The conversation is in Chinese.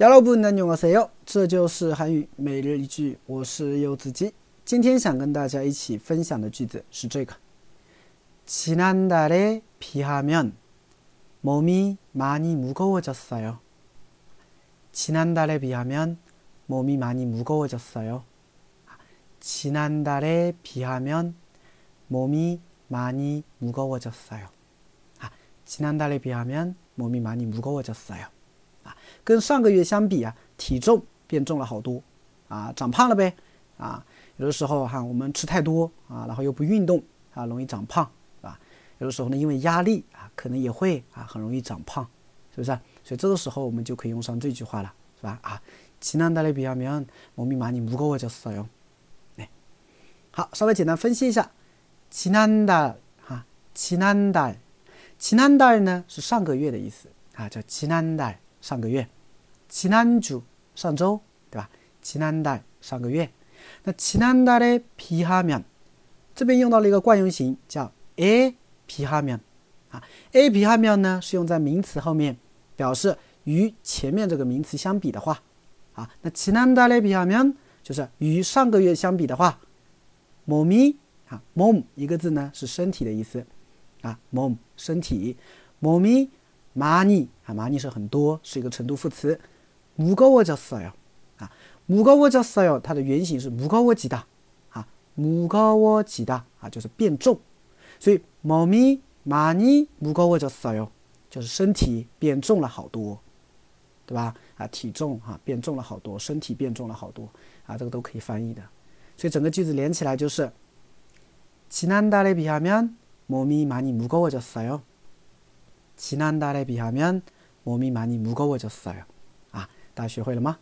여러분 안녕하세요. 这就是韩语每日一句，我是柚子鸡。今天想跟大家一起分享的句子是这个：지난달에비하면몸이많이무거워졌어요지난달에비하면몸이많이무거워졌어요지난달에비하면몸이많이무거워졌어요아지난달에비하면몸이많이무거워졌어요 跟上个月相比啊，体重变重了好多，啊，长胖了呗，啊，有的时候哈，我们吃太多啊，然后又不运动啊，容易长胖，是吧？有的时候呢，因为压力啊，可能也会啊，很容易长胖，是不是？所以这个时候我们就可以用上这句话了，是吧？啊，지난달에비하면몸이많이무거워졌어 요。 哎，好，稍微简单分析一下，지난 달， 哈，지난 달， 지난달呢是上个月的意思啊，叫지난 달， 上个月。 지난 주， 上周，对吧？지난 달， 上个月。那지난달에비하 면， 这边用到了一个惯用型，叫에비하 면。 啊，에비하면呢是用在名词后面，表示与前面这个名词相比的话。啊，那지난달에비하면就是与上个月相比的话。몸 이， 啊，몸一个字呢是身体的意思。啊，몸身体。몸이많이啊，많이是很多，是一个程度副词。 무거워졌어 요， 啊，무거워졌어 요， 它的原型是무거워지 다， 啊，무거워지 다， 啊，就是变重，所以몸이많이무거워졌어 요， 就是身体变重了好多，对吧？啊，体重哈变重了好多，身体变重了好多，啊，这个都可以翻译的，所以整个句子连起来就是지난달에비하면몸이많이무거워졌어 요， 지난달에비하면몸이많이무거워졌어 요。 大家学会了吗？